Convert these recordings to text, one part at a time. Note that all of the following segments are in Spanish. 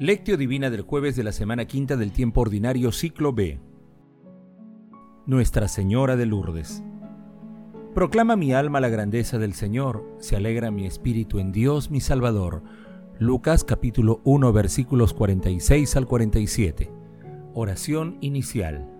Lectio Divina del jueves de la semana quinta del tiempo ordinario ciclo B. Nuestra Señora de Lourdes. Proclama mi alma la grandeza del Señor, se alegra mi espíritu en Dios mi Salvador. Lucas capítulo 1 versículos 46 al 47. Oración inicial.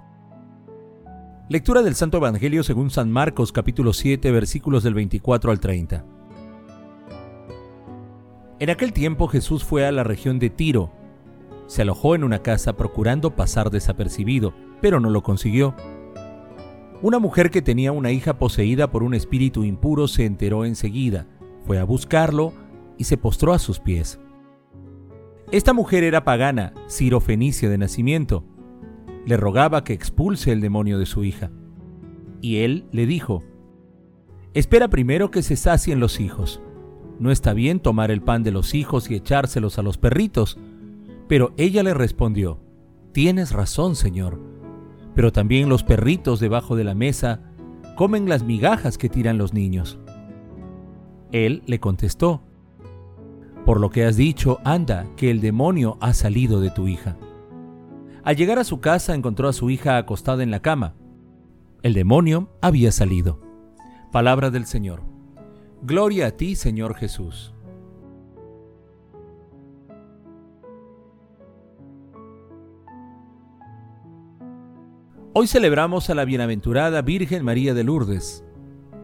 Lectura del Santo Evangelio según San Marcos capítulo 7 versículos del 24 al 30. En aquel tiempo Jesús fue a la región de Tiro. Se alojó en una casa procurando pasar desapercibido, pero no lo consiguió. Una mujer que tenía una hija poseída por un espíritu impuro se enteró enseguida, fue a buscarlo y se postró a sus pies. Esta mujer era pagana, Fenicia de nacimiento le rogaba que expulse el demonio de su hija. Y él le dijo, Espera primero que se sacien los hijos. No está bien tomar el pan de los hijos y echárselos a los perritos. Pero ella le respondió, Tienes razón, Señor. Pero también los perritos debajo de la mesa comen las migajas que tiran los niños. Él le contestó, Por lo que has dicho, anda, que el demonio ha salido de tu hija. Al llegar a su casa encontró a su hija acostada en la cama. El demonio había salido. Palabra del Señor. Gloria a ti, Señor Jesús. Hoy celebramos a la bienaventurada Virgen María de Lourdes.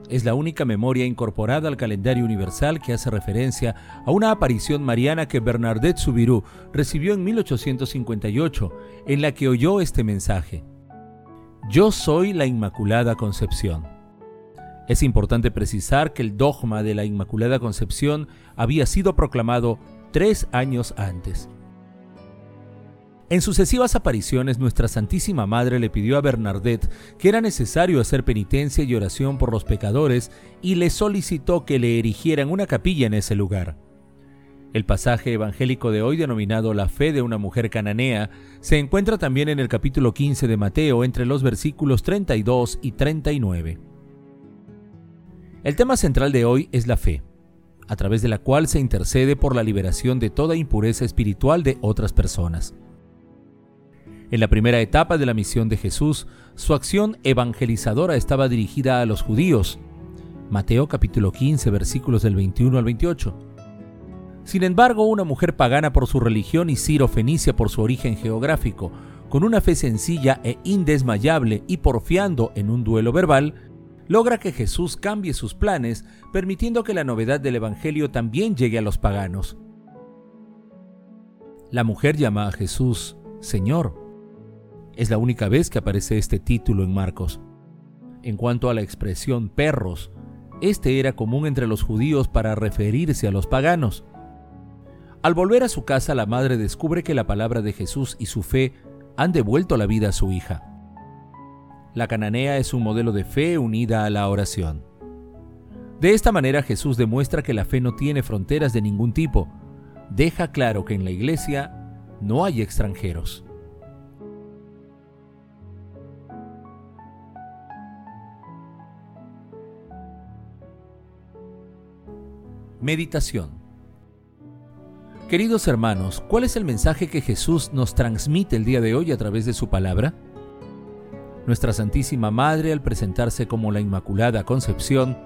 Es la única memoria incorporada al calendario universal que hace referencia a una aparición mariana que Bernadette Soubirous recibió en 1858, en la que oyó este mensaje. Yo soy la Inmaculada Concepción. Es importante precisar que el dogma de la Inmaculada Concepción había sido proclamado tres años antes. En sucesivas apariciones, nuestra Santísima Madre le pidió a Bernadette que era necesario hacer penitencia y oración por los pecadores y le solicitó que le erigieran una capilla en ese lugar. El pasaje evangélico de hoy denominado La fe de una mujer cananea se encuentra también en el capítulo 15 de Mateo entre los versículos 32 y 39. El tema central de hoy es la fe, a través de la cual se intercede por la liberación de toda impureza espiritual de otras personas. En la primera etapa de la misión de Jesús, su acción evangelizadora estaba dirigida a los judíos. Mateo capítulo 15 versículos del 21 al 28. Sin embargo, una mujer pagana por su religión y Ciro Fenicia por su origen geográfico, con una fe sencilla e indesmayable y porfiando en un duelo verbal, logra que Jesús cambie sus planes, permitiendo que la novedad del Evangelio también llegue a los paganos. La mujer llama a Jesús Señor es la única vez que aparece este título en Marcos. En cuanto a la expresión perros, este era común entre los judíos para referirse a los paganos. Al volver a su casa, la madre descubre que la palabra de Jesús y su fe han devuelto la vida a su hija. La cananea es un modelo de fe unida a la oración. De esta manera Jesús demuestra que la fe no tiene fronteras de ningún tipo. Deja claro que en la iglesia no hay extranjeros. Meditación Queridos hermanos, ¿cuál es el mensaje que Jesús nos transmite el día de hoy a través de su palabra? Nuestra Santísima Madre, al presentarse como la Inmaculada Concepción,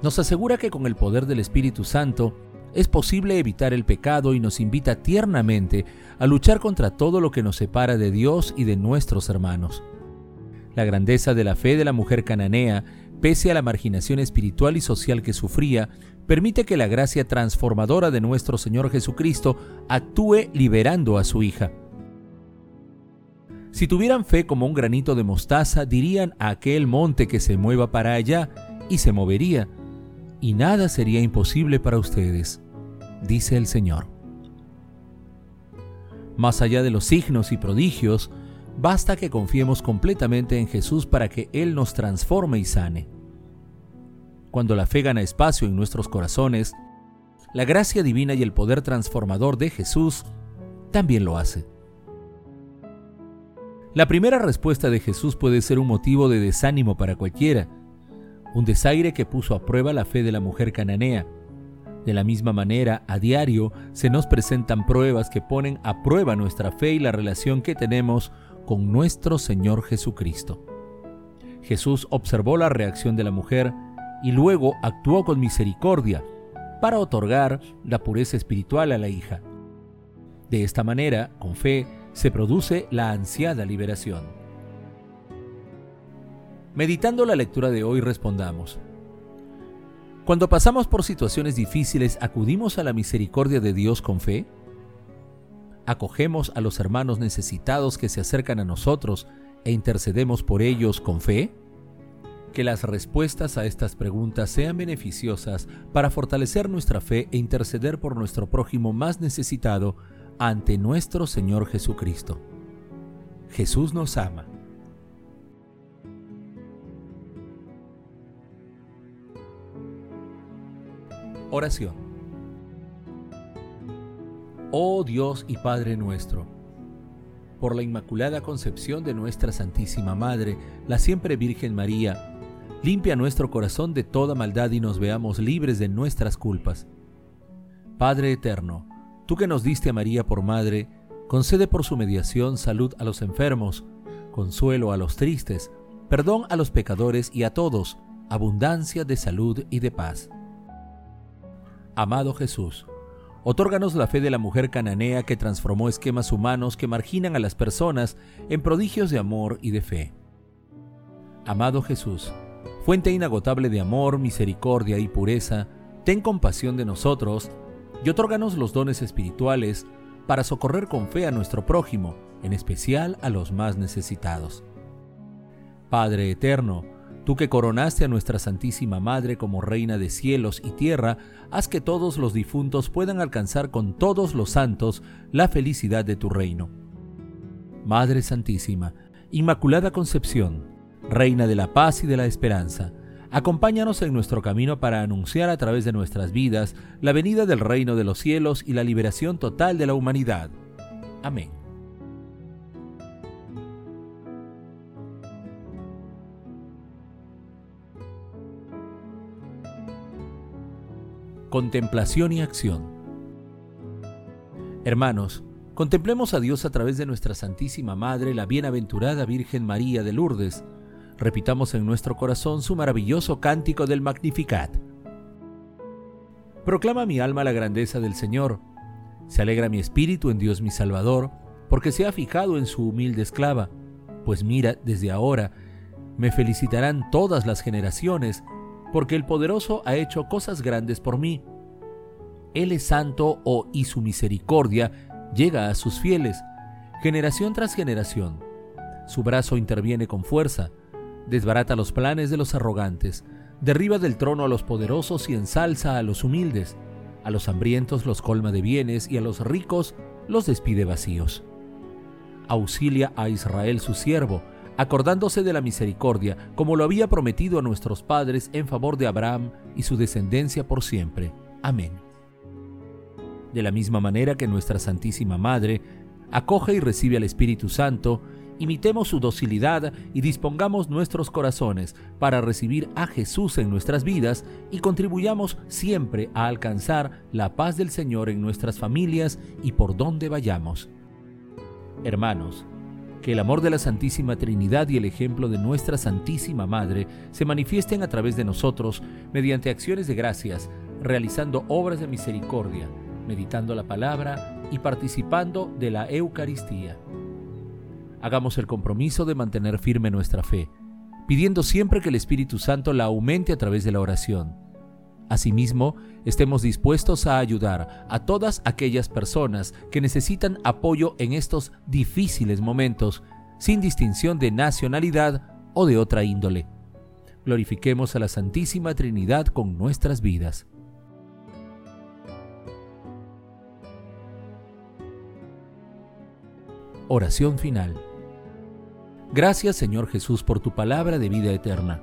nos asegura que con el poder del Espíritu Santo es posible evitar el pecado y nos invita tiernamente a luchar contra todo lo que nos separa de Dios y de nuestros hermanos. La grandeza de la fe de la mujer cananea, pese a la marginación espiritual y social que sufría, permite que la gracia transformadora de nuestro Señor Jesucristo actúe liberando a su hija. Si tuvieran fe como un granito de mostaza, dirían a aquel monte que se mueva para allá y se movería, y nada sería imposible para ustedes. dice el Señor. Más allá de los signos y prodigios, basta que confiemos completamente en Jesús para que Él nos transforme y sane. Cuando la fe gana espacio en nuestros corazones, la gracia divina y el poder transformador de Jesús también lo hace. La primera respuesta de Jesús puede ser un motivo de desánimo para cualquiera, un desaire que puso a prueba la fe de la mujer cananea. De la misma manera, a diario se nos presentan pruebas que ponen a prueba nuestra fe y la relación que tenemos con nuestro Señor Jesucristo. Jesús observó la reacción de la mujer y luego actuó con misericordia para otorgar la pureza espiritual a la hija. De esta manera, con fe, se produce la ansiada liberación. Meditando la lectura de hoy respondamos. Cuando pasamos por situaciones difíciles, ¿acudimos a la misericordia de Dios con fe? ¿Acogemos a los hermanos necesitados que se acercan a nosotros e intercedemos por ellos con fe? Que las respuestas a estas preguntas sean beneficiosas para fortalecer nuestra fe e interceder por nuestro prójimo más necesitado ante nuestro Señor Jesucristo. Jesús nos ama. Oración. Oh Dios y Padre nuestro, por la Inmaculada Concepción de nuestra Santísima Madre, la siempre Virgen María, limpia nuestro corazón de toda maldad y nos veamos libres de nuestras culpas. Padre Eterno, Tú que nos diste a María por madre, concede por su mediación salud a los enfermos, consuelo a los tristes, perdón a los pecadores y a todos, abundancia de salud y de paz. Amado Jesús, otórganos la fe de la mujer cananea que transformó esquemas humanos que marginan a las personas en prodigios de amor y de fe. Amado Jesús, fuente inagotable de amor, misericordia y pureza, ten compasión de nosotros, y otórganos los dones espirituales para socorrer con fe a nuestro prójimo, en especial a los más necesitados. Padre eterno, tú que coronaste a nuestra Santísima Madre como Reina de cielos y tierra, haz que todos los difuntos puedan alcanzar con todos los santos la felicidad de tu reino. Madre Santísima, Inmaculada Concepción, Reina de la paz y de la esperanza, Acompáñanos en nuestro camino para anunciar a través de nuestras vidas la venida del reino de los cielos y la liberación total de la humanidad. Amén. Contemplación y acción. Hermanos, contemplemos a Dios a través de nuestra Santísima Madre, la Bienaventurada Virgen María de Lourdes, repitamos en nuestro corazón su maravilloso cántico del Magnificat. Proclama mi alma la grandeza del Señor. Se alegra mi espíritu en Dios mi Salvador, porque se ha fijado en su humilde esclava. Pues mira, desde ahora me felicitarán todas las generaciones, porque el poderoso ha hecho cosas grandes por mí. Él es santo oh, y su misericordia llega a sus fieles, generación tras generación. Su brazo interviene con fuerza desbarata los planes de los arrogantes, derriba del trono a los poderosos y ensalza a los humildes, a los hambrientos los colma de bienes y a los ricos los despide vacíos. Auxilia a Israel su siervo, acordándose de la misericordia, como lo había prometido a nuestros padres en favor de Abraham y su descendencia por siempre. Amén. De la misma manera que nuestra Santísima Madre acoge y recibe al Espíritu Santo, Imitemos su docilidad y dispongamos nuestros corazones para recibir a Jesús en nuestras vidas y contribuyamos siempre a alcanzar la paz del Señor en nuestras familias y por donde vayamos. Hermanos, que el amor de la Santísima Trinidad y el ejemplo de nuestra Santísima Madre se manifiesten a través de nosotros mediante acciones de gracias, realizando obras de misericordia, meditando la palabra y participando de la Eucaristía. Hagamos el compromiso de mantener firme nuestra fe, pidiendo siempre que el Espíritu Santo la aumente a través de la oración. Asimismo, estemos dispuestos a ayudar a todas aquellas personas que necesitan apoyo en estos difíciles momentos, sin distinción de nacionalidad o de otra índole. Glorifiquemos a la Santísima Trinidad con nuestras vidas. Oración final. Gracias Señor Jesús por tu palabra de vida eterna.